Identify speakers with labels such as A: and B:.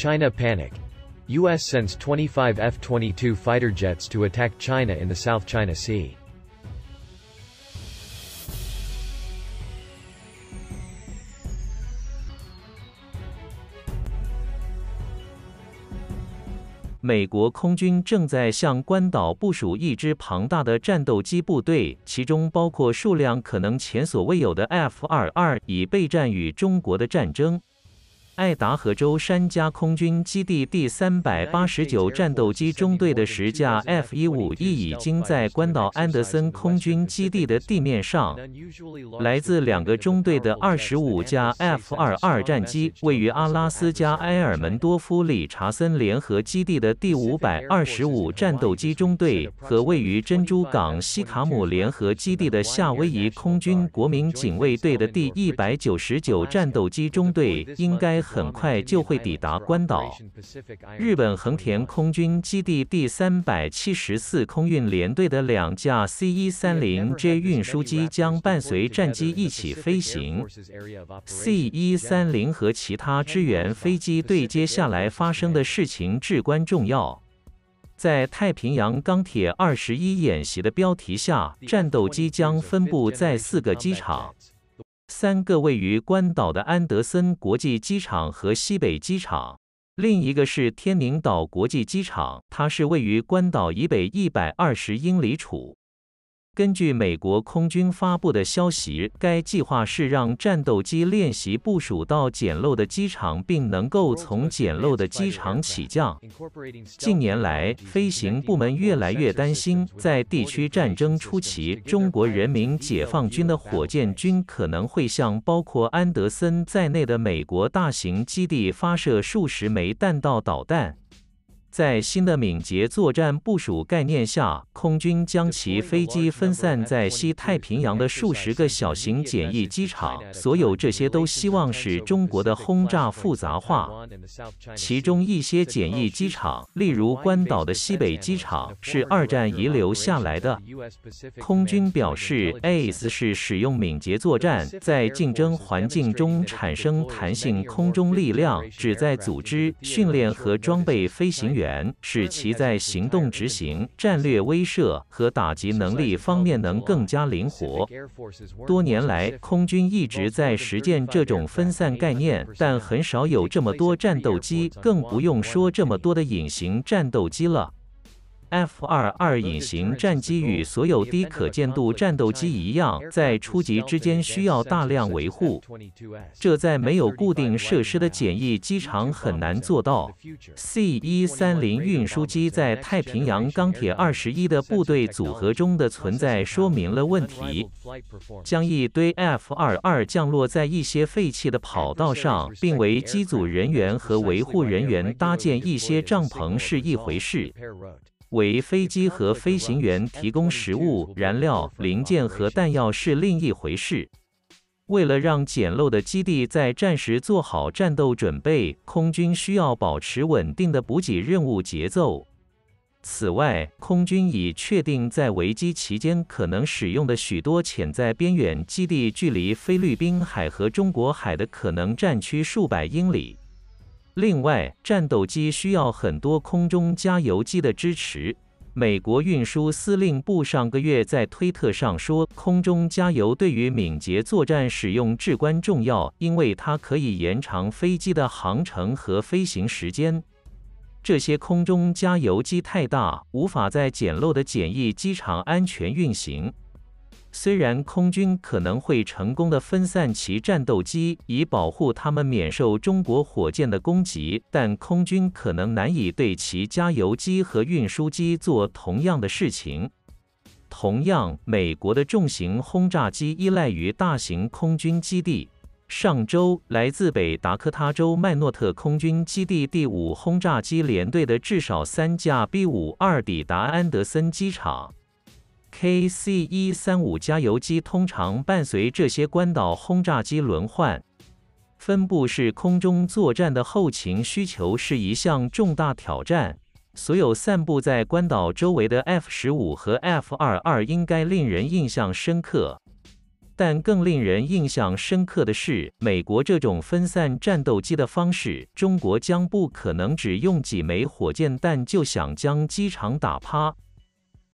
A: China panic. U.S. sends 25 F-22 fighter jets to attack China in the South China Sea.
B: 美国空军正在向关岛部署一支庞大的战斗机部队，其中包括数量可能前所未有的 F-22，以备战与中国的战争。爱达荷州山加空军基地第三百八十九战斗机中队的十架 F-15E 已经在关岛安德森空军基地的地面上。来自两个中队的二十五架 F-2 二战机，位于阿拉斯加埃尔门多夫理查森联合基地的第五百二十五战斗机中队，和位于珍珠港西卡姆联合基地的夏威夷空军国民警卫队的第一百九十九战斗机中队，应该。很快就会抵达关岛。日本横田空军基地第三百七十四空运联队的两架 C-130J 运输机将伴随战机一起飞行。C-130 和其他支援飞机对接下来发生的事情至关重要。在太平洋钢铁二十一演习的标题下，战斗机将分布在四个机场。三个位于关岛的安德森国际机场和西北机场，另一个是天宁岛国际机场，它是位于关岛以北一百二十英里处。根据美国空军发布的消息，该计划是让战斗机练习部署到简陋的机场，并能够从简陋的机场起降。近年来，飞行部门越来越担心，在地区战争初期，中国人民解放军的火箭军可能会向包括安德森在内的美国大型基地发射数十枚弹道导弹。在新的敏捷作战部署概念下，空军将其飞机分散在西太平洋的数十个小型简易机场。所有这些都希望使中国的轰炸复杂化。其中一些简易机场，例如关岛的西北机场，是二战遗留下来的。空军表示，ACE 是使用敏捷作战，在竞争环境中产生弹性空中力量，旨在组织、训练和装备飞行员。使其在行动执行、战略威慑和打击能力方面能更加灵活。多年来，空军一直在实践这种分散概念，但很少有这么多战斗机，更不用说这么多的隐形战斗机了。F-22 隐形战机与所有低可见度战斗机一样，在初级之间需要大量维护，这在没有固定设施的简易机场很难做到。C-130 运输机在太平洋钢铁二十一的部队组合中的存在说明了问题。将一堆 F-22 降落在一些废弃的跑道上，并为机组人员和维护人员搭建一些帐篷是一回事。为飞机和飞行员提供食物、燃料、零件和弹药是另一回事。为了让简陋的基地在战时做好战斗准备，空军需要保持稳定的补给任务节奏。此外，空军已确定在危机期间可能使用的许多潜在边远基地，距离菲律宾海和中国海的可能战区数百英里。另外，战斗机需要很多空中加油机的支持。美国运输司令部上个月在推特上说，空中加油对于敏捷作战使用至关重要，因为它可以延长飞机的航程和飞行时间。这些空中加油机太大，无法在简陋的简易机场安全运行。虽然空军可能会成功地分散其战斗机，以保护他们免受中国火箭的攻击，但空军可能难以对其加油机和运输机做同样的事情。同样，美国的重型轰炸机依赖于大型空军基地。上周，来自北达科他州麦诺特空军基地第五轰炸机联队的至少三架 B-52 抵达安德森机场。KC-135 加油机通常伴随这些关岛轰炸机轮换。分布式空中作战的后勤需求是一项重大挑战。所有散布在关岛周围的 F-15 和 F-22 应该令人印象深刻。但更令人印象深刻的是，美国这种分散战斗机的方式，中国将不可能只用几枚火箭弹就想将机场打趴。